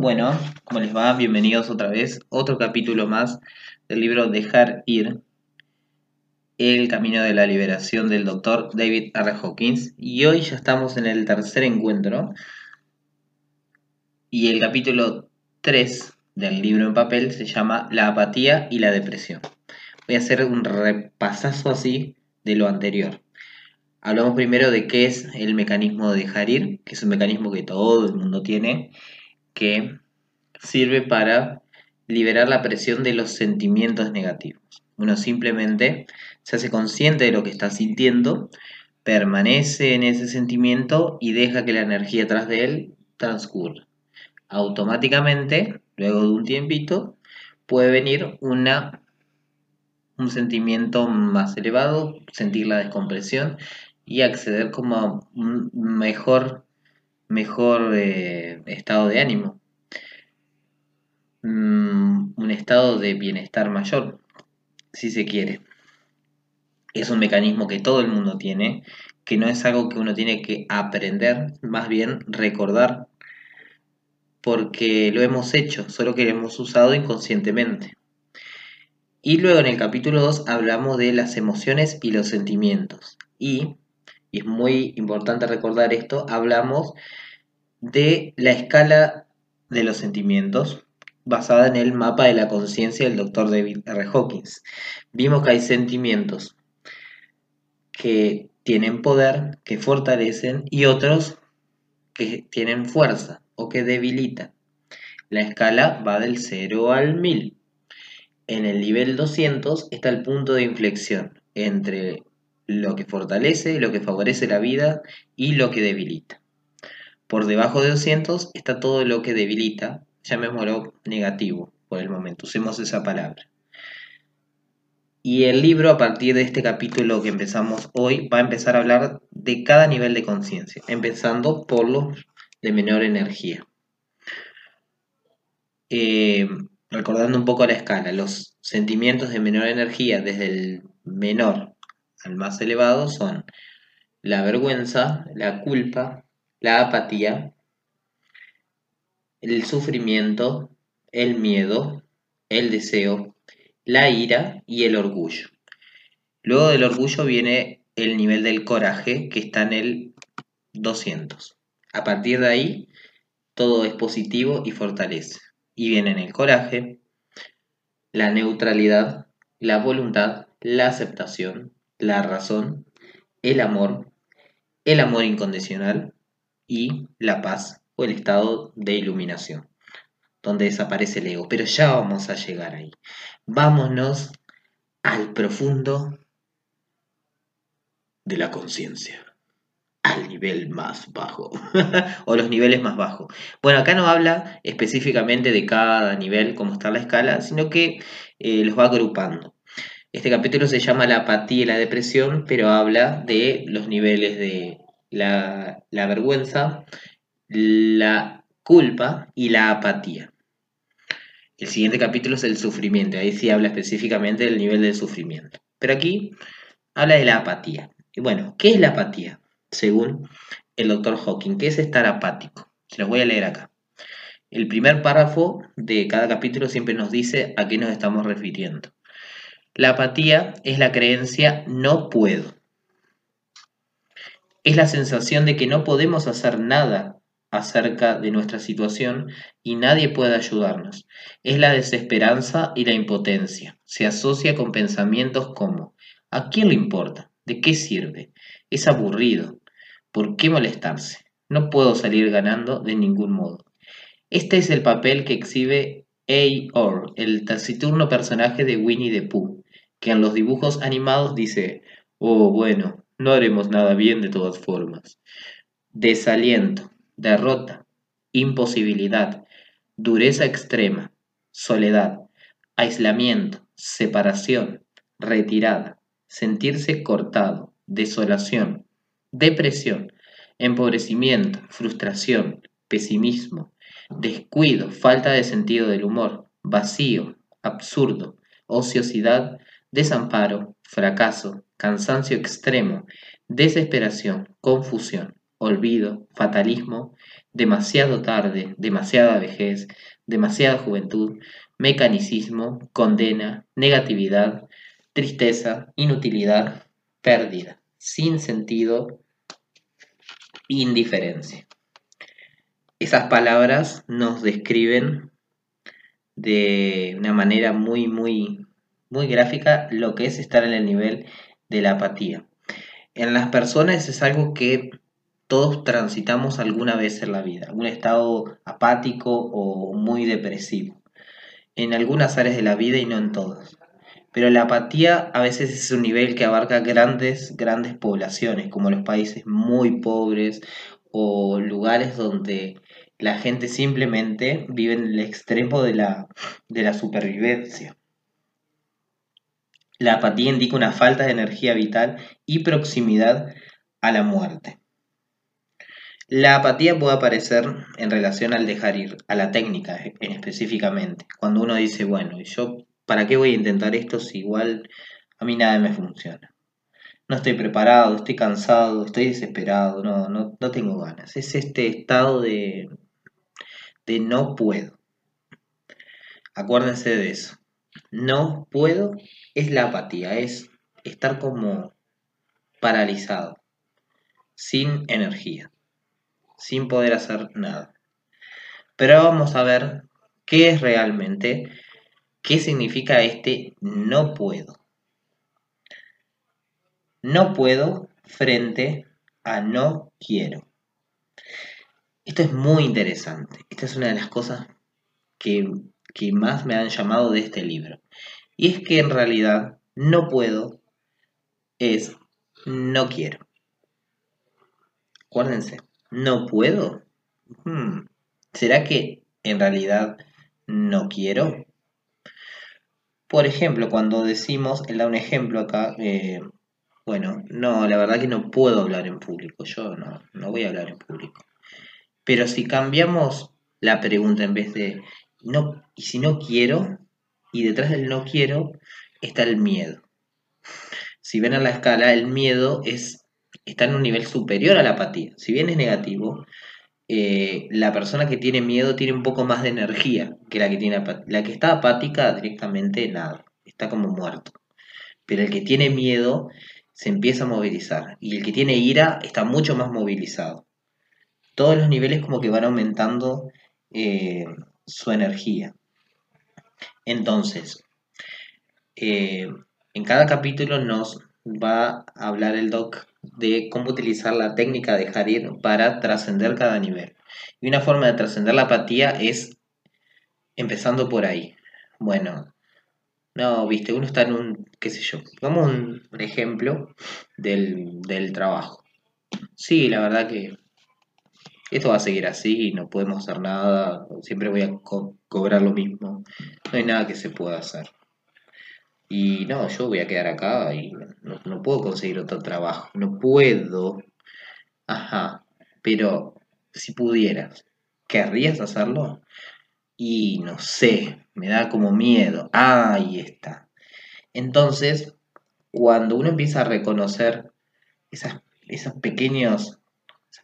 Bueno, ¿cómo les va? Bienvenidos otra vez. Otro capítulo más del libro Dejar ir. El camino de la liberación del doctor David R. Hawkins. Y hoy ya estamos en el tercer encuentro. Y el capítulo 3 del libro en papel se llama La apatía y la depresión. Voy a hacer un repasazo así de lo anterior. Hablamos primero de qué es el mecanismo de dejar ir, que es un mecanismo que todo el mundo tiene, que sirve para liberar la presión de los sentimientos negativos. Uno simplemente se hace consciente de lo que está sintiendo, permanece en ese sentimiento y deja que la energía atrás de él transcurra. Automáticamente, luego de un tiempito, puede venir una, un sentimiento más elevado, sentir la descompresión y acceder como a un mejor, mejor eh, estado de ánimo. Mm, un estado de bienestar mayor, si se quiere. Es un mecanismo que todo el mundo tiene, que no es algo que uno tiene que aprender, más bien recordar, porque lo hemos hecho, solo que lo hemos usado inconscientemente. Y luego en el capítulo 2 hablamos de las emociones y los sentimientos. Y y es muy importante recordar esto, hablamos de la escala de los sentimientos basada en el mapa de la conciencia del doctor David R. Hawkins. Vimos que hay sentimientos que tienen poder, que fortalecen, y otros que tienen fuerza o que debilitan. La escala va del 0 al 1000. En el nivel 200 está el punto de inflexión entre lo que fortalece, lo que favorece la vida y lo que debilita. Por debajo de 200 está todo lo que debilita, llamémoslo negativo por el momento, usemos esa palabra. Y el libro, a partir de este capítulo que empezamos hoy, va a empezar a hablar de cada nivel de conciencia, empezando por los de menor energía. Eh, recordando un poco la escala, los sentimientos de menor energía, desde el menor al más elevado son la vergüenza, la culpa, la apatía, el sufrimiento, el miedo, el deseo, la ira y el orgullo. Luego del orgullo viene el nivel del coraje que está en el 200. A partir de ahí, todo es positivo y fortalece. Y vienen el coraje, la neutralidad, la voluntad, la aceptación, la razón, el amor, el amor incondicional y la paz o el estado de iluminación, donde desaparece el ego. Pero ya vamos a llegar ahí. Vámonos al profundo de la conciencia al nivel más bajo o los niveles más bajos. Bueno, acá no habla específicamente de cada nivel, cómo está la escala, sino que eh, los va agrupando. Este capítulo se llama La apatía y la depresión, pero habla de los niveles de la, vergüenza, la culpa y la apatía. El siguiente capítulo es el sufrimiento, ahí sí habla específicamente del nivel del sufrimiento. Pero aquí habla de la apatía. Y bueno, ¿qué es la apatía? Según el doctor Hawking, ¿qué es estar apático? Se los voy a leer acá. El primer párrafo de cada capítulo siempre nos dice a qué nos estamos refiriendo. La apatía es la creencia no puedo. Es la sensación de que no podemos hacer nada acerca de nuestra situación y nadie puede ayudarnos. Es la desesperanza y la impotencia. Se asocia con pensamientos como ¿a quién le importa? ¿De qué sirve? Es aburrido. ¿Por qué molestarse? No puedo salir ganando de ningún modo. Este es el papel que exhibe A. el taciturno personaje de Winnie the Pooh, que en los dibujos animados dice, oh bueno, no haremos nada bien de todas formas. Desaliento, derrota, imposibilidad, dureza extrema, soledad, aislamiento, separación, retirada, sentirse cortado, desolación, depresión, empobrecimiento, frustración, pesimismo, descuido, falta de sentido del humor, vacío, absurdo, ociosidad, desamparo, fracaso, cansancio extremo, desesperación, confusión, olvido, fatalismo, demasiado tarde, demasiada vejez, demasiada juventud, mecanicismo, condena, negatividad, tristeza, inutilidad, pérdida, sin sentido, indiferencia. Esas palabras nos describen de una manera muy, muy, muy gráfica lo que es estar en el nivel de la apatía. En las personas es algo que todos transitamos alguna vez en la vida, un estado apático o muy depresivo, en algunas áreas de la vida y no en todas. Pero la apatía a veces es un nivel que abarca grandes, grandes poblaciones, como los países muy pobres o lugares donde la gente simplemente vive en el extremo de la, de la supervivencia. La apatía indica una falta de energía vital y proximidad a la muerte. La apatía puede aparecer en relación al dejar ir, a la técnica en específicamente. Cuando uno dice, bueno, yo para qué voy a intentar esto si igual a mí nada me funciona. No estoy preparado, estoy cansado, estoy desesperado, no, no, no tengo ganas. Es este estado de, de no puedo. Acuérdense de eso. No puedo es la apatía, es estar como paralizado, sin energía sin poder hacer nada. Pero vamos a ver qué es realmente, qué significa este no puedo. No puedo frente a no quiero. Esto es muy interesante. Esta es una de las cosas que, que más me han llamado de este libro. Y es que en realidad no puedo es no quiero. Acuérdense, ¿No puedo? Hmm, ¿Será que en realidad no quiero? Por ejemplo, cuando decimos, él da un ejemplo acá, eh, bueno, no, la verdad que no puedo hablar en público, yo no, no voy a hablar en público. Pero si cambiamos la pregunta en vez de, no, y si no quiero, y detrás del no quiero está el miedo. Si ven a la escala, el miedo es está en un nivel superior a la apatía. Si bien es negativo, eh, la persona que tiene miedo tiene un poco más de energía que la que tiene La que está apática directamente nada, está como muerto. Pero el que tiene miedo se empieza a movilizar y el que tiene ira está mucho más movilizado. Todos los niveles como que van aumentando eh, su energía. Entonces, eh, en cada capítulo nos va a hablar el doc de cómo utilizar la técnica de Harir para trascender cada nivel. Y una forma de trascender la apatía es empezando por ahí. Bueno, no, viste, uno está en un, qué sé yo, pongamos un, ejemplo del, trabajo. Sí, la verdad que esto va a seguir así, no podemos hacer nada, siempre voy a cobrar lo mismo, no hay nada que se pueda hacer. Y no, yo voy a quedar acá y no, puedo conseguir otro trabajo. No puedo. Ajá. Pero si pudieras, ¿querrías hacerlo? Y no sé, me da como miedo. Ahí está. Entonces, cuando uno empieza a reconocer esas, esos pequeños,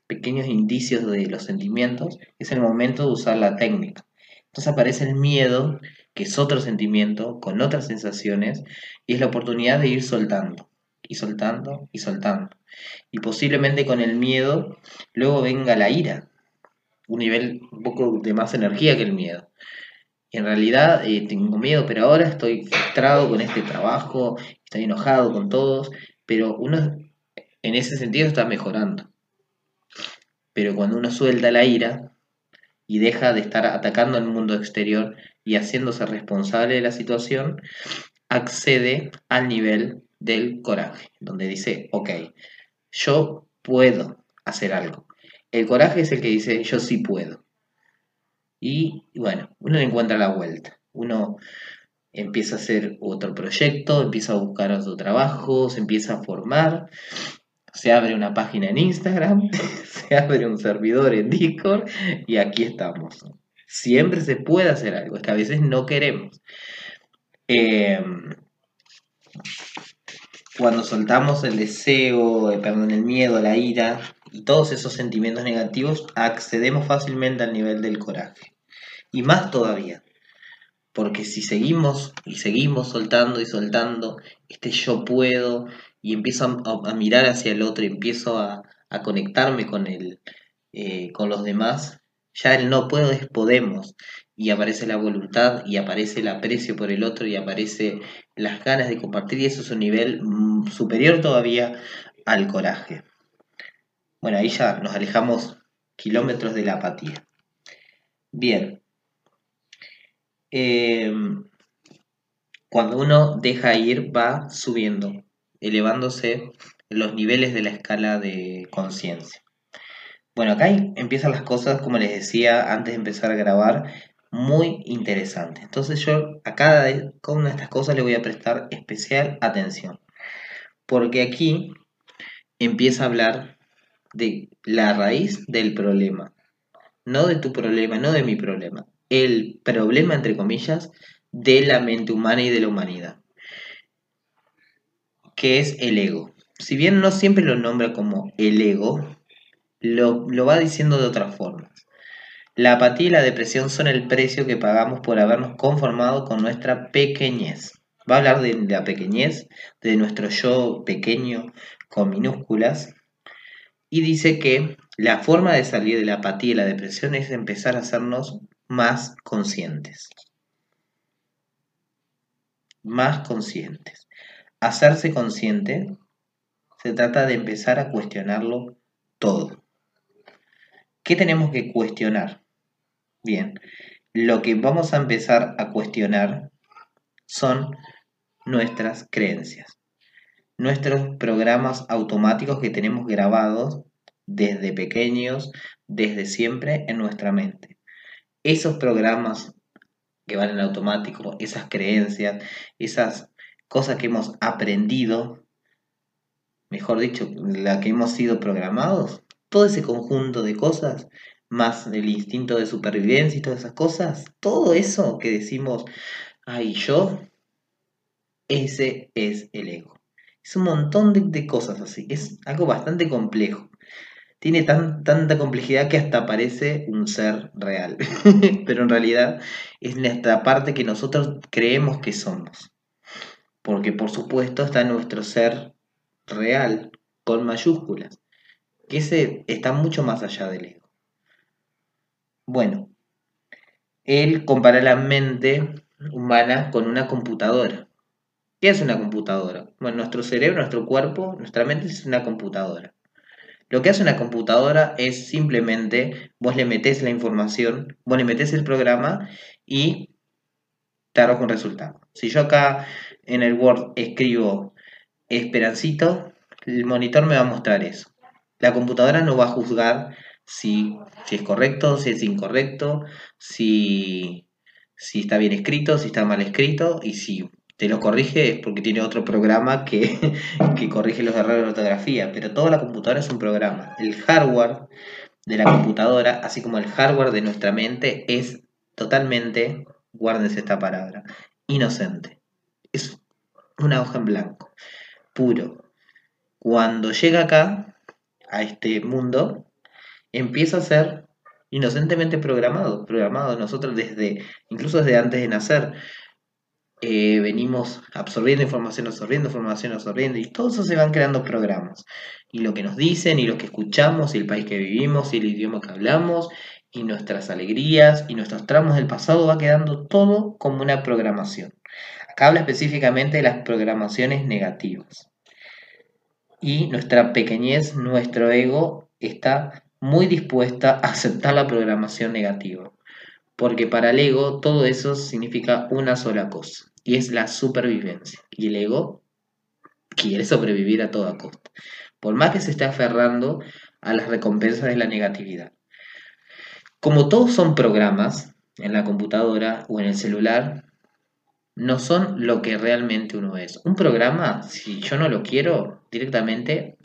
pequeños indicios de los sentimientos, es el momento de usar la técnica. Entonces aparece el miedo que es otro sentimiento, con otras sensaciones, y es la oportunidad de ir soltando, y soltando, y soltando. Y posiblemente con el miedo luego venga la ira, un nivel un poco de más energía que el miedo. En realidad eh, tengo miedo, pero ahora estoy frustrado con este trabajo, estoy enojado con todos, pero uno en ese sentido está mejorando. Pero cuando uno suelta la ira y deja de estar atacando al mundo exterior, y haciéndose responsable de la situación, accede al nivel del coraje, donde dice, ok, yo puedo hacer algo. El coraje es el que dice, yo sí puedo. Y bueno, uno encuentra la vuelta. Uno empieza a hacer otro proyecto, empieza a buscar otro trabajo, se empieza a formar, se abre una página en Instagram, se abre un servidor en Discord y aquí estamos. Siempre se puede hacer algo, es que a veces no queremos. Em, cuando soltamos el deseo, perdón, el miedo, la ira, y todos esos sentimientos negativos, accedemos fácilmente al nivel del coraje. Y más todavía, porque si seguimos y seguimos soltando y soltando, este yo puedo, y empiezo a, mirar hacia el otro y empiezo a, conectarme con, el, eh, con los demás, ya el no puedo es podemos y aparece la voluntad y aparece el aprecio por el otro y aparece las ganas de compartir y eso es un nivel mm, superior todavía al coraje. Bueno, ahí ya nos alejamos kilómetros de la apatía. Bien. Em, cuando uno deja ir va subiendo, elevándose los niveles de la escala de conciencia. Bueno, acá empiezan las cosas, como les decía antes de empezar a grabar, muy interesante. Entonces yo a cada una de estas cosas le voy a prestar especial atención. Porque aquí empieza a hablar de la raíz del problema. No de tu problema, no de mi problema. El problema, entre comillas, de la mente humana y de la humanidad. Que es el ego. Si bien no siempre lo nombra como el ego, lo, lo va diciendo de otra forma. La apatía y la depresión son el precio que pagamos por habernos conformado con nuestra pequeñez. Va a hablar de la pequeñez, de nuestro yo pequeño con minúsculas, y dice que la forma de salir de la apatía y la depresión es empezar a hacernos más conscientes. Más conscientes. Hacerse consciente se trata de empezar a cuestionarlo todo. ¿Qué tenemos que cuestionar? Bien, lo que vamos a empezar a cuestionar son nuestras creencias, nuestros programas automáticos que tenemos grabados desde pequeños, desde siempre en nuestra mente. Esos programas que van en automático, esas creencias, esas cosas que hemos aprendido, mejor dicho, la que hemos sido programados, todo ese conjunto de cosas más el instinto de supervivencia y todas esas cosas, todo eso que decimos, ay, yo, ese es el ego. Es un montón de, cosas así, es algo bastante complejo. Tiene tan, tanta complejidad que hasta parece un ser real, pero en realidad es nuestra parte que nosotros creemos que somos. Porque por supuesto está nuestro ser real con mayúsculas, que ese está mucho más allá del ego. Bueno, él compara la mente humana con una computadora. ¿Qué es una computadora? Bueno, nuestro cerebro, nuestro cuerpo, nuestra mente es una computadora. Lo que hace una computadora es simplemente vos le metés la información, vos le metés el programa y te arroja un resultado. Si yo acá en el Word escribo Esperancito, el monitor me va a mostrar eso. La computadora no va a juzgar si, es correcto, si es incorrecto, si, está bien escrito, si está mal escrito y si te lo corrige es porque tiene otro programa que, que corrige los errores de ortografía, pero toda la computadora es un programa. El hardware de la computadora, así como el hardware de nuestra mente, es totalmente, guárdense esta palabra, inocente. Es una hoja en blanco, puro. Cuando llega acá, a este mundo, empieza a ser inocentemente programado, programado nosotros desde, incluso desde antes de nacer. Eh, venimos absorbiendo información, absorbiendo información, absorbiendo, y todo eso se van creando programas. Y lo que nos dicen, y lo que escuchamos, y el país que vivimos, y el idioma que hablamos, y nuestras alegrías, y nuestros tramos del pasado, va quedando todo como una programación. Acá habla específicamente de las programaciones negativas. Y nuestra pequeñez, nuestro ego, está muy dispuesta a aceptar la programación negativa, porque para el ego todo eso significa una sola cosa, y es la supervivencia. Y el ego quiere sobrevivir a toda costa, por más que se esté aferrando a las recompensas de la negatividad. Como todos son programas en la computadora o en el celular, no son lo que realmente uno es. Un programa, si yo no lo quiero, directamente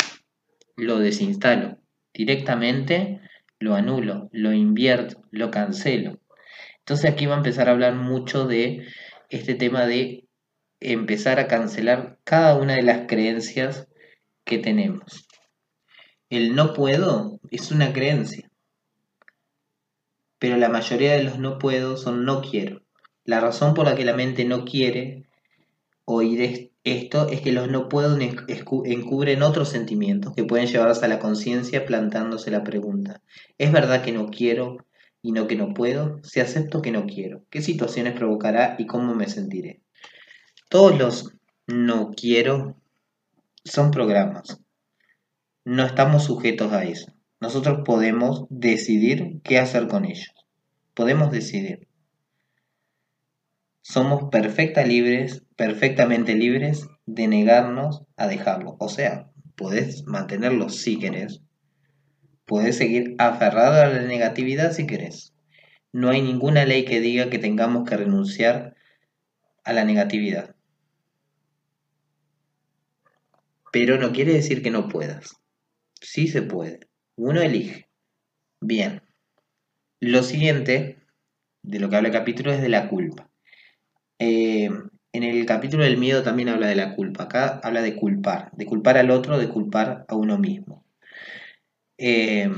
lo desinstalo directamente lo anulo, lo invierto, lo cancelo. Entonces aquí va a empezar a hablar mucho de este tema de empezar a cancelar cada una de las creencias que tenemos. El no puedo es una creencia. Pero la mayoría de los no puedo son no quiero. La razón por la que la mente no quiere oír esto es que los no puedo encubren otros sentimientos que pueden llevarse a la conciencia plantándose la pregunta. ¿Es verdad que no quiero y no que no puedo? Si acepto que no quiero, ¿qué situaciones provocará y cómo me sentiré? Todos los no quiero son programas. No estamos sujetos a eso. Nosotros podemos decidir qué hacer con ellos. Podemos decidir. Somos perfecta libres, perfectamente libres de negarnos a dejarlo. O sea, podés mantenerlo si querés. Podés seguir aferrado a la negatividad si querés. No hay ninguna ley que diga que tengamos que renunciar a la negatividad. Pero no quiere decir que no puedas. Sí se puede. Uno elige. Bien. Lo siguiente de lo que habla el capítulo es de la culpa. Eh, en el capítulo del miedo también habla de la culpa. Acá habla de culpar, de culpar al otro, de culpar a uno mismo. Eh,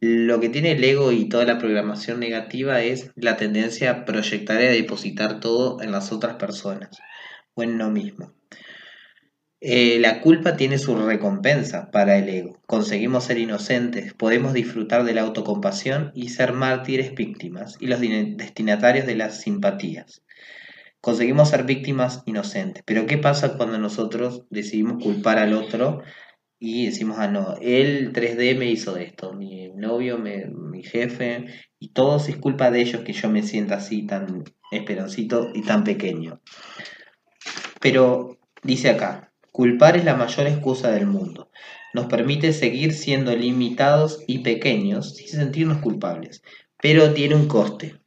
lo que tiene el ego y toda la programación negativa es la tendencia a proyectar y a depositar todo en las otras personas o en uno mismo. Eh, la culpa tiene su recompensa para el ego. Conseguimos ser inocentes, podemos disfrutar de la autocompasión y ser mártires víctimas y los destinatarios de las simpatías. Conseguimos ser víctimas inocentes. Pero ¿qué pasa cuando nosotros decidimos culpar al otro y decimos, ah, no, él 3D me hizo esto, mi novio, mi jefe, y todo es culpa de ellos que yo me sienta así tan esperancito y tan pequeño? Pero dice acá, Culpar es la mayor excusa del mundo. Nos permite seguir siendo limitados y pequeños sin sentirnos culpables, pero tiene un coste,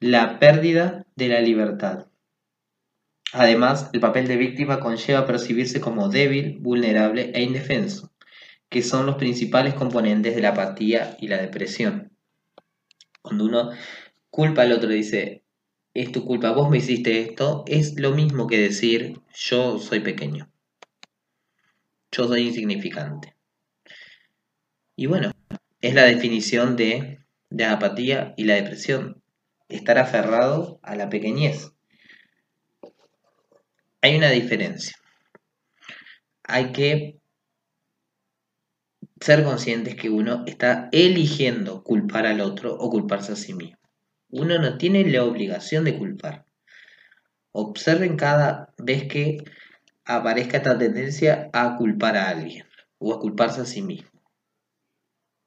la pérdida de la libertad. Además, el papel de víctima conlleva percibirse como débil, vulnerable e indefenso, que son los principales componentes de la apatía y la depresión. Cuando uno culpa al otro y dice, es tu culpa, vos me hiciste esto, es lo mismo que decir, yo soy pequeño yo soy insignificante. Y bueno, es la definición de, la apatía y la depresión, estar aferrado a la pequeñez. Hay una diferencia. Hay que ser conscientes que uno está eligiendo culpar al otro o culparse a sí mismo. Uno no tiene la obligación de culpar. Observen cada vez que aparezca esta tendencia a culpar a alguien o a culparse a sí mismo.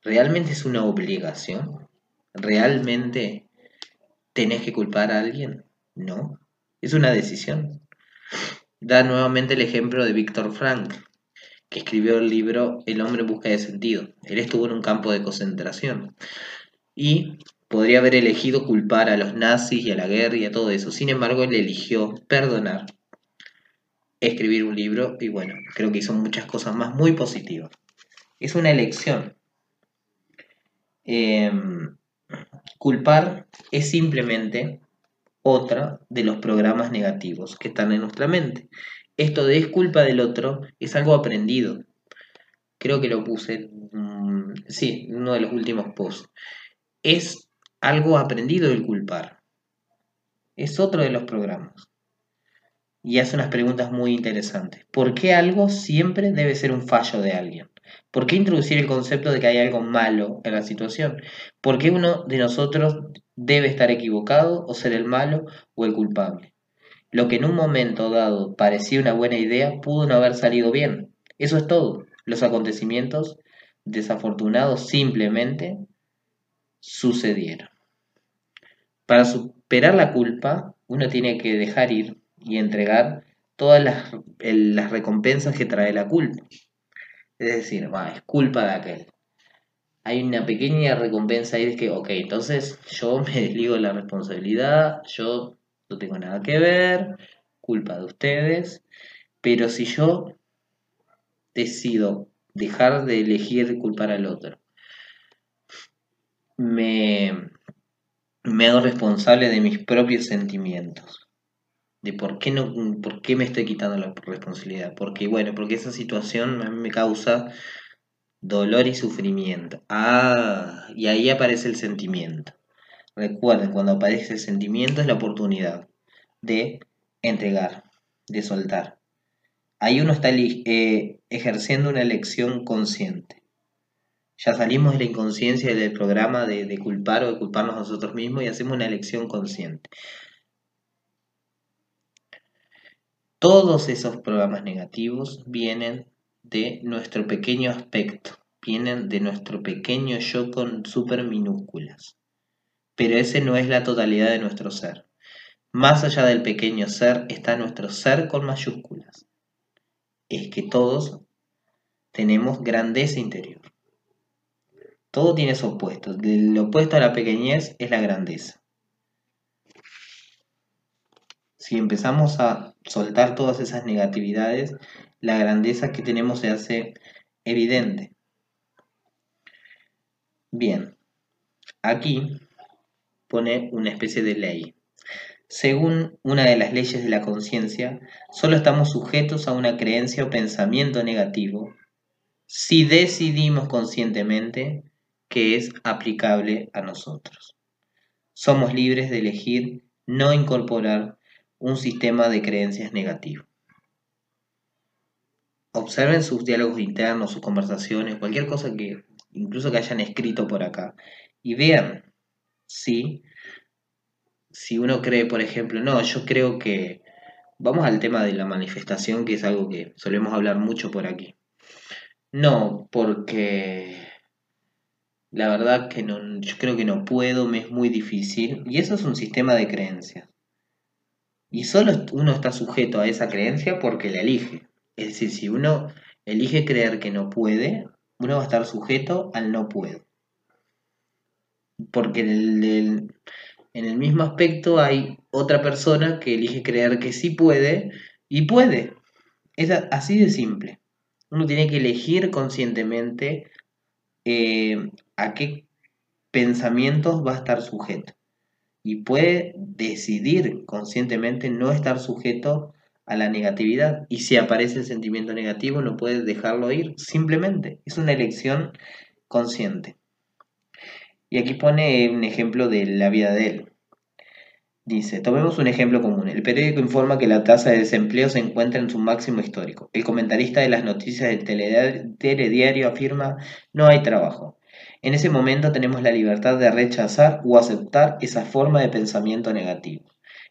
¿Realmente es una obligación? ¿Realmente tenés que culpar a alguien? No, es una decisión. Da nuevamente el ejemplo de Víctor Frank, que escribió el libro El hombre en busca de sentido. Él estuvo en un campo de concentración y podría haber elegido culpar a los nazis y a la guerra y a todo eso. Sin embargo, él eligió perdonar escribir un libro y bueno, creo que hizo muchas cosas más muy positivas. Es una elección. Em, culpar es simplemente otra de los programas negativos que están en nuestra mente. Esto de es culpa del otro es algo aprendido. Creo que lo puse, mm, sí, uno de los últimos posts. Es algo aprendido el culpar. Es otro de los programas y hace unas preguntas muy interesantes. ¿Por qué algo siempre debe ser un fallo de alguien? ¿Por qué introducir el concepto de que hay algo malo en la situación? ¿Por qué uno de nosotros debe estar equivocado o ser el malo o el culpable? Lo que en un momento dado parecía una buena idea pudo no haber salido bien. Eso es todo. Los acontecimientos desafortunados simplemente sucedieron. Para superar la culpa, uno tiene que dejar ir y entregar todas las, recompensas que trae la culpa. Es decir, va, es culpa de aquel. Hay una pequeña recompensa ahí de que, ok, entonces yo me desligo de la responsabilidad, yo no tengo nada que ver, culpa de ustedes, pero si yo decido dejar de elegir culpar al otro, me, me hago responsable de mis propios sentimientos de por qué no, por qué me estoy quitando la responsabilidad. Porque, bueno, porque esa situación me causa dolor y sufrimiento. Ah, y ahí aparece el sentimiento. Recuerden, cuando aparece el sentimiento es la oportunidad de entregar, de soltar. Ahí uno está eh, ejerciendo una elección consciente. Ya salimos de la inconsciencia del programa de, de culpar o de culparnos a nosotros mismos y hacemos una elección consciente. Todos esos programas negativos vienen de nuestro pequeño aspecto, vienen de nuestro pequeño yo con super minúsculas. Pero ese no es la totalidad de nuestro ser. Más allá del pequeño ser está nuestro ser con mayúsculas. Es que todos tenemos grandeza interior. Todo tiene su opuesto. El opuesto a la pequeñez es la grandeza. Si empezamos a soltar todas esas negatividades, la grandeza que tenemos se hace evidente. Bien, aquí pone una especie de ley. Según una de las leyes de la conciencia, solo estamos sujetos a una creencia o pensamiento negativo si decidimos conscientemente que es aplicable a nosotros. Somos libres de elegir no incorporar un sistema de creencias negativo. Observen sus diálogos internos, sus conversaciones, cualquier cosa que incluso que hayan escrito por acá y vean si si uno cree, por ejemplo, no, yo creo que vamos al tema de la manifestación, que es algo que solemos hablar mucho por aquí. No, porque la verdad que no, yo creo que no puedo, me es muy difícil. Y eso es un sistema de creencias. Y solo uno está sujeto a esa creencia porque la elige. Es decir, si uno elige creer que no puede, uno va a estar sujeto al no puedo. Porque en el, en el mismo aspecto hay otra persona que elige creer que sí puede y puede. Es así de simple. Uno tiene que elegir conscientemente eh, a qué pensamientos va a estar sujeto y puede decidir conscientemente no estar sujeto a la negatividad. Y si aparece el sentimiento negativo, no puede dejarlo ir, simplemente. Es una elección consciente. Y aquí pone un ejemplo de la vida de él. Dice, tomemos un ejemplo común. El periódico informa que la tasa de desempleo se encuentra en su máximo histórico. El comentarista de las noticias del telediario afirma, no hay trabajo. En ese momento tenemos la libertad de rechazar o aceptar esa forma de pensamiento negativo.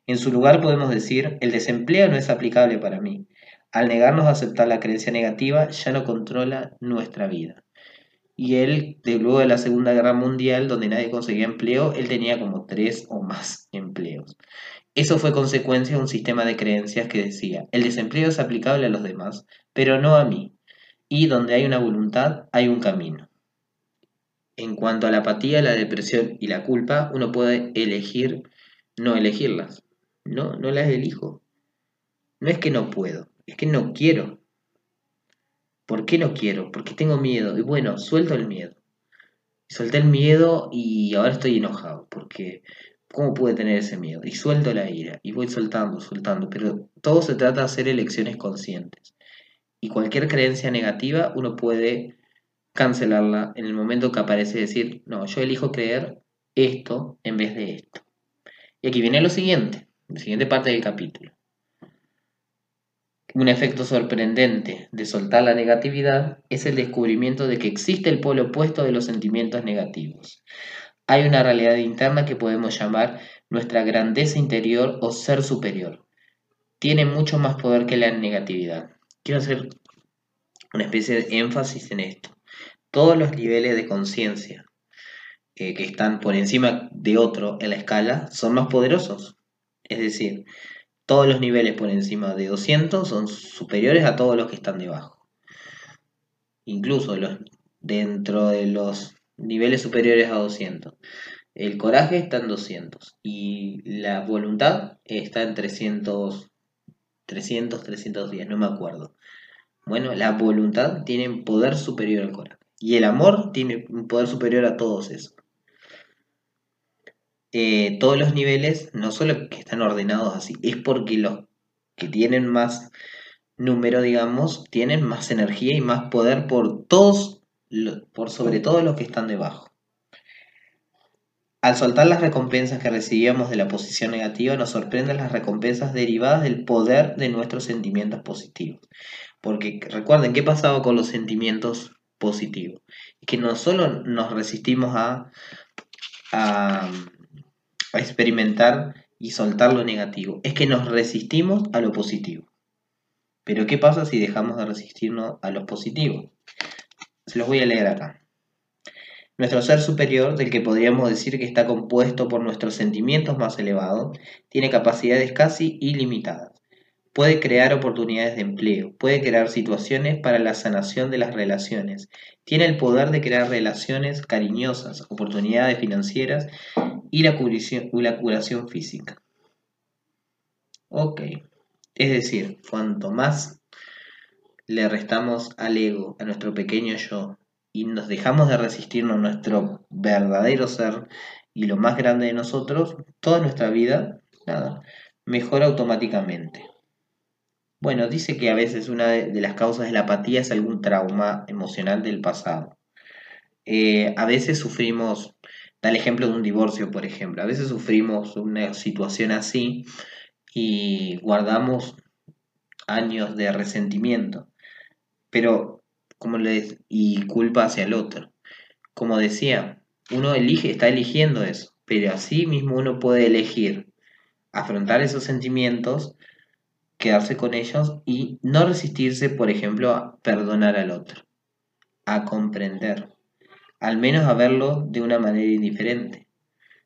En su lugar podemos decir, el desempleo no es aplicable para mí. Al negarnos a aceptar la creencia negativa, ya no controla nuestra vida. Y él, de luego de la Segunda Guerra Mundial, donde nadie conseguía empleo, él tenía como tres o más empleos. Eso fue consecuencia de un sistema de creencias que decía, el desempleo es aplicable a los demás, pero no a mí. Y donde hay una voluntad, hay un camino. En cuanto a la apatía, la depresión y la culpa, uno puede elegir no elegirlas. No, no las elijo. No es que no puedo, es que no quiero. ¿Por qué no quiero? Porque tengo miedo. Y bueno, suelto el miedo. Solté el miedo y ahora estoy enojado. Porque, ¿cómo pude tener ese miedo? Y suelto la ira. Y voy soltando, soltando. Pero todo se trata de hacer elecciones conscientes. Y cualquier creencia negativa uno puede cancelarla en el momento que aparece decir, no, yo elijo creer esto en vez de esto. Y aquí viene lo siguiente, la siguiente parte del capítulo. Un efecto sorprendente de soltar la negatividad es el descubrimiento de que existe el polo opuesto de los sentimientos negativos. Hay una realidad interna que podemos llamar nuestra grandeza interior o ser superior. Tiene mucho más poder que la negatividad. Quiero hacer una especie de énfasis en esto todos los niveles de conciencia eh, que están por encima de otro en la escala son más poderosos. Es decir, todos los niveles por encima de 200 son superiores a todos los que están debajo. Incluso dentro de los niveles superiores a 200. El coraje está en 200 y la voluntad está en 300, 300, 310, no me acuerdo. Bueno, la voluntad tiene poder superior al coraje. Y el amor tiene un poder superior a todos eso. eh, todos los niveles, no solo que están ordenados así, es porque los que tienen más número, digamos, tienen más energía y más poder por todos, por sobre todo los que están debajo. Al soltar las recompensas que recibíamos de la posición negativa, nos sorprenden las recompensas derivadas del poder de nuestros sentimientos positivos. Porque recuerden, ¿qué pasaba con los sentimientos positivos? Que no solo nos resistimos a, a, a experimentar y soltar lo negativo, es que nos resistimos a lo positivo. Pero ¿qué pasa si dejamos de resistirnos a lo positivo? Se los voy a leer acá. Nuestro ser superior, del que podríamos decir que está compuesto por nuestros sentimientos más elevados, tiene capacidades casi ilimitadas. Puede crear oportunidades de empleo, puede crear situaciones para la sanación de las relaciones, tiene el poder de crear relaciones cariñosas, oportunidades financieras y la curación, física. Ok. Es decir, cuanto más le restamos al ego, a nuestro pequeño yo, y nos dejamos de resistirnos a nuestro verdadero ser y lo más grande de nosotros, toda nuestra vida, nada, mejora automáticamente. Bueno, dice que a veces una de las causas de la apatía es algún trauma emocional del pasado. Eh, a veces sufrimos, da el ejemplo de un divorcio, por ejemplo, a veces sufrimos una situación así y guardamos años de resentimiento, pero como les y culpa hacia el otro. Como decía, uno elige, está eligiendo eso, pero así mismo uno puede elegir afrontar esos sentimientos, quedarse con ellos y no resistirse, por ejemplo, a perdonar al otro, a comprender, al menos a verlo de una manera indiferente.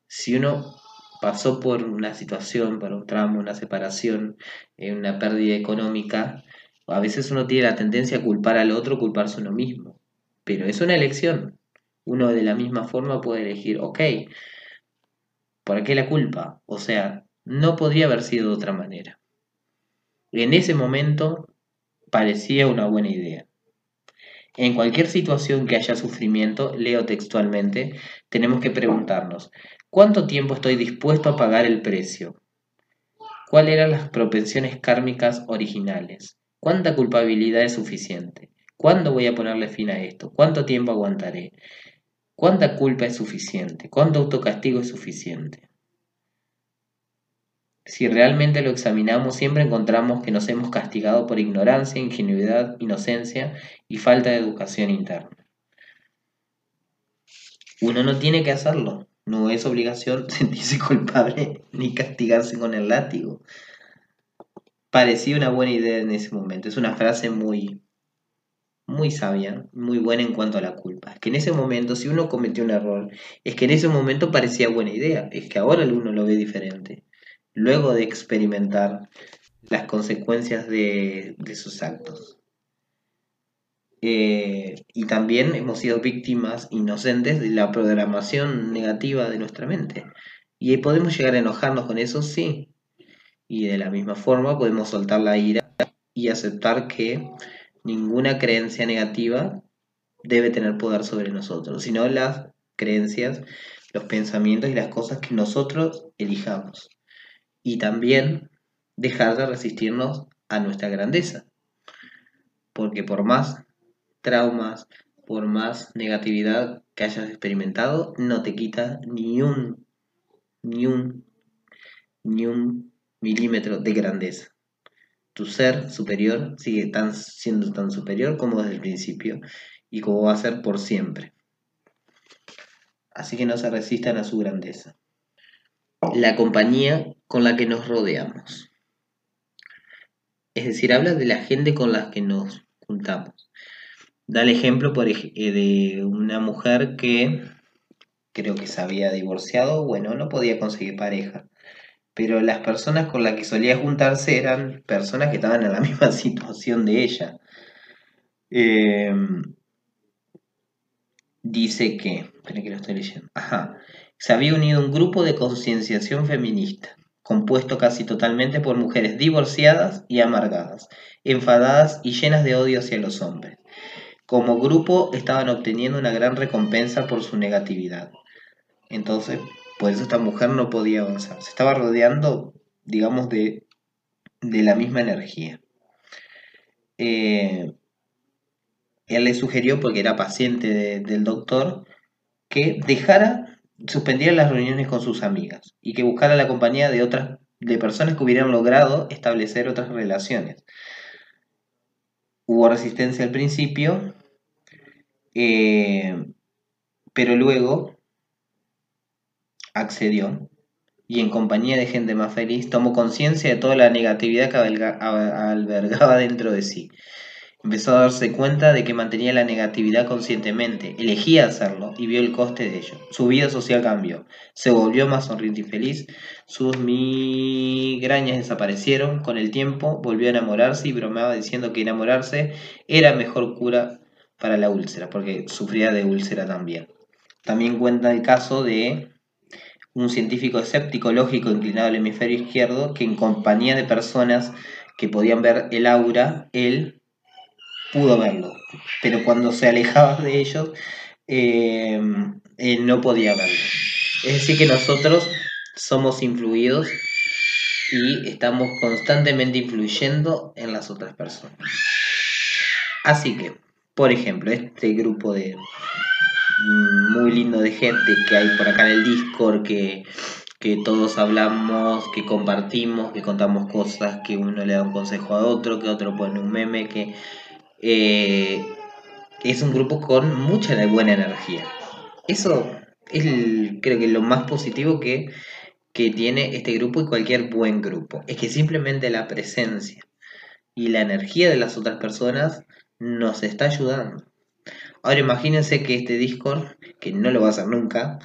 Si uno pasó por una situación, por un tramo, una separación, eh, una pérdida económica, a veces uno tiene la tendencia a culpar al otro, culparse uno mismo. Pero es una elección. Uno de la misma forma puede elegir, ok, ¿por qué la culpa? O sea, no podría haber sido de otra manera. En ese momento parecía una buena idea. En cualquier situación que haya sufrimiento, leo textualmente, tenemos que preguntarnos, ¿Cuánto tiempo estoy dispuesto a pagar el precio? ¿Cuáles eran las propensiones kármicas originales? ¿Cuánta culpabilidad es suficiente? ¿Cuándo voy a ponerle fin a esto? ¿Cuánto tiempo aguantaré? ¿Cuánta culpa es suficiente? ¿Cuánto autocastigo es suficiente? Si realmente lo examinamos, siempre encontramos que nos hemos castigado por ignorancia, ingenuidad, inocencia y falta de educación interna. Uno no tiene que hacerlo, no es obligación sentirse culpable ni castigarse con el látigo. Parecía una buena idea en ese momento. Es una frase muy, muy sabia, muy buena en cuanto a la culpa. Es que en ese momento, si uno cometió un error, es que en ese momento parecía buena idea. Es que ahora uno lo ve diferente. Luego de experimentar las consecuencias de, de sus actos. Eh, y también hemos sido víctimas inocentes de la programación negativa de nuestra mente. Y podemos llegar a enojarnos con eso, sí. Y de la misma forma podemos soltar la ira y aceptar que ninguna creencia negativa debe tener poder sobre nosotros, sino las creencias, los pensamientos y las cosas que nosotros elijamos. Y también dejar de resistirnos a nuestra grandeza. Porque por más traumas, por más negatividad que hayas experimentado, no te quita ni un, ni un, ni un milímetro de grandeza. Tu ser superior sigue tan, siendo tan superior como desde el principio y como va a ser por siempre. Así que no se resistan a su grandeza. La compañía con la que nos rodeamos. Es decir, habla de la gente con la que nos juntamos. Da el ejemplo por, eh, de una mujer que creo que se había divorciado, bueno, no podía conseguir pareja. Pero las personas con las que solía juntarse eran personas que estaban en la misma situación de ella. Em, dice que, esperen que lo estoy leyendo, ajá, se había unido un grupo de concienciación feminista, compuesto casi totalmente por mujeres divorciadas y amargadas, enfadadas y llenas de odio hacia los hombres. Como grupo estaban obteniendo una gran recompensa por su negatividad. Entonces, Por eso esta mujer no podía avanzar. Se estaba rodeando, digamos, de, de la misma energía. Eh, él le sugirió, porque era paciente del doctor, que dejara, suspendiera las reuniones con sus amigas y que buscara la compañía de otras de personas que hubieran logrado establecer otras relaciones. Hubo resistencia al principio, eh, pero luego accedió y en compañía de gente más feliz tomó conciencia de toda la negatividad que albergaba dentro de sí. Empezó a darse cuenta de que mantenía la negatividad conscientemente, elegía hacerlo y vio el coste de ello. Su vida social cambió, se volvió más sonriente y feliz, sus migrañas desaparecieron, con el tiempo volvió a enamorarse y bromeaba diciendo que enamorarse era mejor cura para la úlcera, porque sufría de úlcera también. También cuenta el caso de un científico escéptico lógico inclinado al hemisferio izquierdo que en compañía de personas que podían ver el aura, él pudo verlo, pero cuando se alejaba de ellos, eh, él no podía verlo. Es decir, que nosotros somos influidos y estamos constantemente influyendo en las otras personas. Así que, por ejemplo, este grupo de mm, muy lindo de gente que hay por acá en el Discord que que todos hablamos, que compartimos, que contamos cosas, que uno le da un consejo a otro, que otro pone un meme, que eh, es un grupo con mucha buena energía. Eso es creo que lo más positivo que, que tiene este grupo y cualquier buen grupo. Es que simplemente la presencia y la energía de las otras personas nos está ayudando. Ahora imagínense que este Discord, que no lo va a hacer nunca,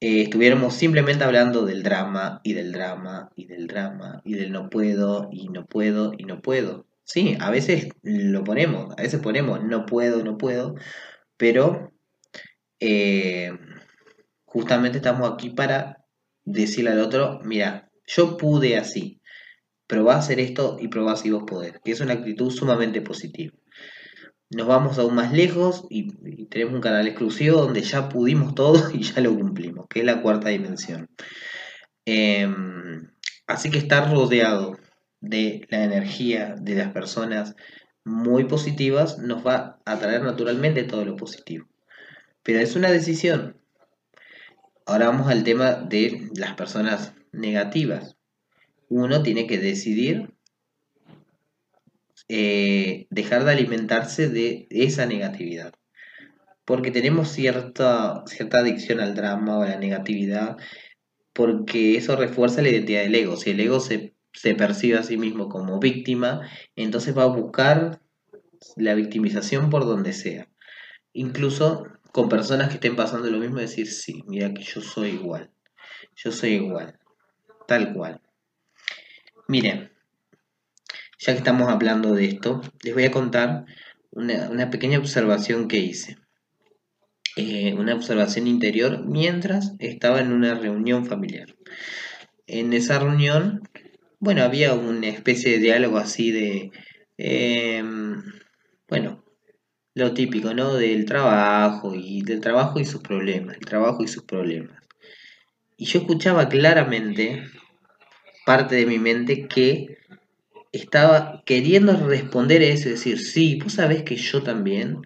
eh, estuviéramos simplemente hablando del drama y del drama y del drama y del no puedo y no puedo y no puedo. Sí, a veces lo ponemos, a veces ponemos no puedo, no puedo, pero eh, justamente estamos aquí para decirle al otro, mira, yo pude así, probá a hacer esto y probá así vos poder, que es una actitud sumamente positiva nos vamos aún más lejos y, tenemos un canal exclusivo donde ya pudimos todo y ya lo cumplimos, que es la cuarta dimensión. Em, así que estar rodeado de la energía de las personas muy positivas nos va a traer naturalmente todo lo positivo. Pero es una decisión. Ahora vamos al tema de las personas negativas. Uno tiene que decidir eh, dejar de alimentarse de esa negatividad. Porque tenemos cierta, cierta adicción al drama o a la negatividad, porque eso refuerza la identidad del ego. Si el ego se, se percibe a sí mismo como víctima, entonces va a buscar la victimización por donde sea. Incluso con personas que estén pasando lo mismo, decir, sí, mira que yo soy igual. Yo soy igual. Tal cual. Miren, ya que estamos hablando de esto, les voy a contar una, pequeña observación que hice. Eh, una observación interior mientras estaba en una reunión familiar. En esa reunión, bueno, había una especie de diálogo así de, em, bueno, lo típico, ¿no? Del trabajo y del trabajo y sus problemas, el trabajo y sus problemas. Y yo escuchaba claramente parte de mi mente que estaba queriendo responder eso decir, sí, vos sabés que yo también.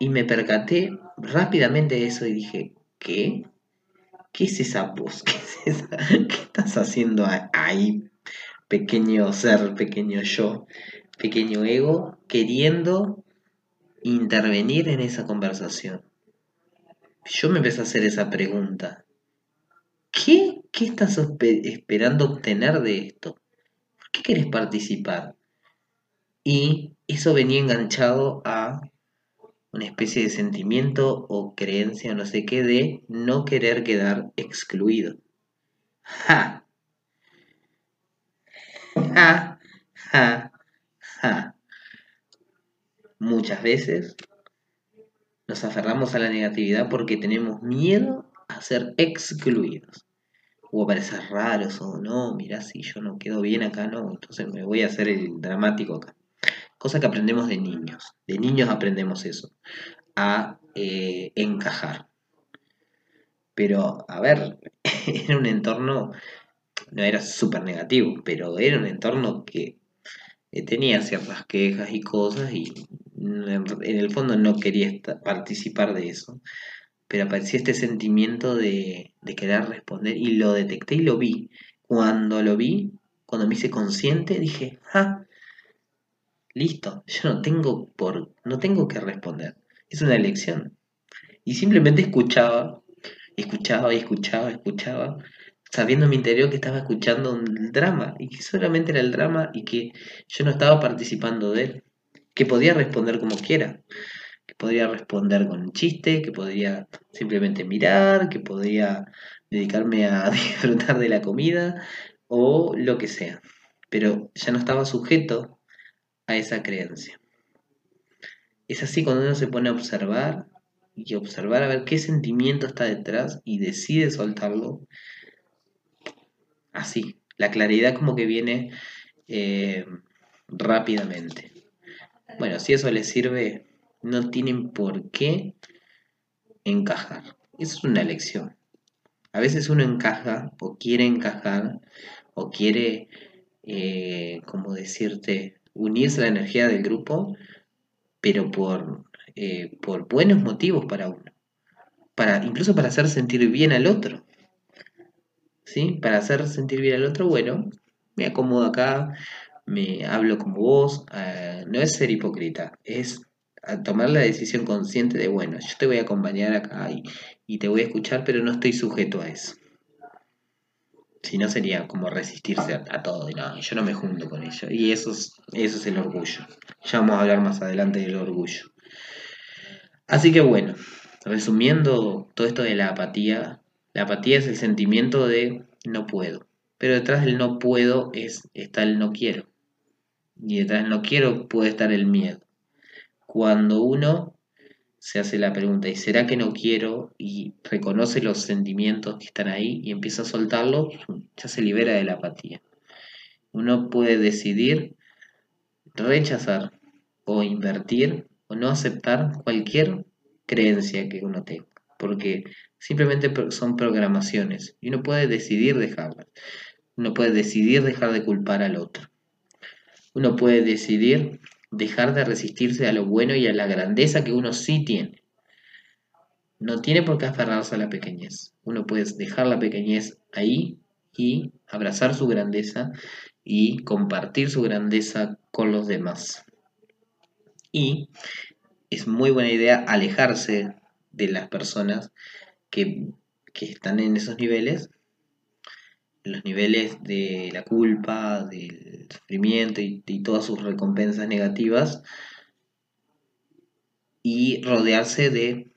Y me percaté rápidamente de eso y dije, ¿qué? ¿Qué es esa voz? ¿Qué, es esa? ¿Qué estás haciendo ahí, pequeño ser, pequeño yo, pequeño ego, queriendo intervenir en esa conversación? Yo me empecé a hacer esa pregunta. ¿Qué, qué estás esperando obtener de esto? qué querés participar? Y eso venía enganchado a una especie de sentimiento o creencia no sé qué de no querer quedar excluido. ¡Ja! Muchas veces nos aferramos a la negatividad porque tenemos miedo a ser excluidos o parecer raros o no, mirá si yo no quedo bien acá, no, entonces me voy a hacer el dramático acá. Cosa que aprendemos de niños, de niños aprendemos eso, a eh, encajar. Pero, a ver, era un entorno, no era súper negativo, pero era un entorno que eh, tenía ciertas quejas y cosas y en el fondo no quería participar de eso. Pero aparecía este sentimiento de, de querer responder y lo detecté y lo vi. Cuando lo vi, cuando me hice consciente, dije, ah, listo, yo no tengo por, no tengo que responder. Es una elección. Y simplemente escuchaba, escuchaba y escuchaba, escuchaba, sabiendo en mi interior que estaba escuchando un drama y que solamente era el drama y que yo no estaba participando de él, que podía responder como quiera, que podría responder con un chiste, que podría simplemente mirar, que podría dedicarme a disfrutar de la comida o lo que sea, pero ya no estaba sujeto a esa creencia. Es así cuando uno se pone a observar y observar a ver qué sentimiento está detrás y decide soltarlo. Así, la claridad como que viene eh, rápidamente. Bueno, si eso les sirve, no tienen por qué encajar. Eso es una elección. A veces uno encaja o quiere encajar o quiere, eh, como decirte, unirse a la energía del grupo, pero por, eh, por buenos motivos para uno. Para, incluso para hacer sentir bien al otro. ¿Sí? Para hacer sentir bien al otro, bueno, me acomodo acá, me hablo como vos, eh, no es ser hipócrita, es tomar la decisión consciente de, bueno, yo te voy a acompañar acá y, y te voy a escuchar, pero no estoy sujeto a eso. Si no sería como resistirse a, todo. Y no, yo no me junto con ello. Y eso es, eso es el orgullo. Ya vamos a hablar más adelante del orgullo. Así que bueno, resumiendo todo esto de la apatía, la apatía es el sentimiento de no puedo. Pero detrás del no puedo es, está el no quiero. Y detrás del no quiero puede estar el miedo. Cuando uno se hace la pregunta, ¿y será que no quiero? Y reconoce los sentimientos que están ahí y empieza a soltarlos, ya se libera de la apatía. Uno puede decidir rechazar o invertir o no aceptar cualquier creencia que uno tenga, porque simplemente son programaciones y uno puede decidir dejarlas. Uno puede decidir dejar de culpar al otro. Uno puede decidir dejar de resistirse a lo bueno y a la grandeza que uno sí tiene. No tiene por qué aferrarse a la pequeñez. Uno puede dejar la pequeñez ahí y abrazar su grandeza y compartir su grandeza con los demás. Y es muy buena idea alejarse de las personas que, que están en esos niveles los niveles de la culpa, del sufrimiento y, todas sus recompensas negativas y rodearse de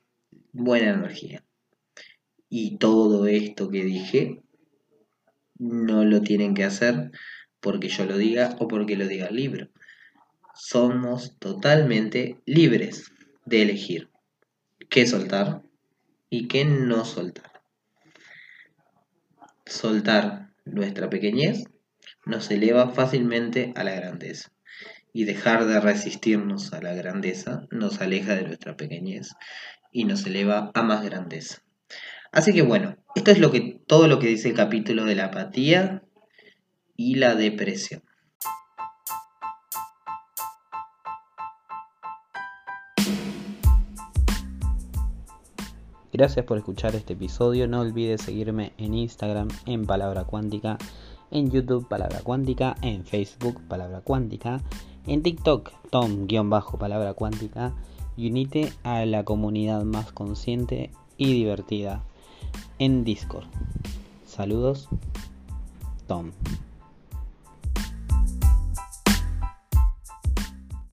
buena energía. Y todo esto que dije no lo tienen que hacer porque yo lo diga o porque lo diga el libro. Somos totalmente libres de elegir qué soltar y qué no soltar soltar nuestra pequeñez nos eleva fácilmente a la grandeza. Y dejar de resistirnos a la grandeza nos aleja de nuestra pequeñez y nos eleva a más grandeza. Así que bueno, esto es lo que, todo lo que dice el capítulo de la apatía y la depresión. Gracias por escuchar este episodio. No olvides seguirme en Instagram en Palabra Cuántica, en YouTube Palabra Cuántica, en Facebook Palabra Cuántica, en TikTok Tom-Palabra Cuántica y unite a la comunidad más consciente y divertida en Discord. Saludos, Tom.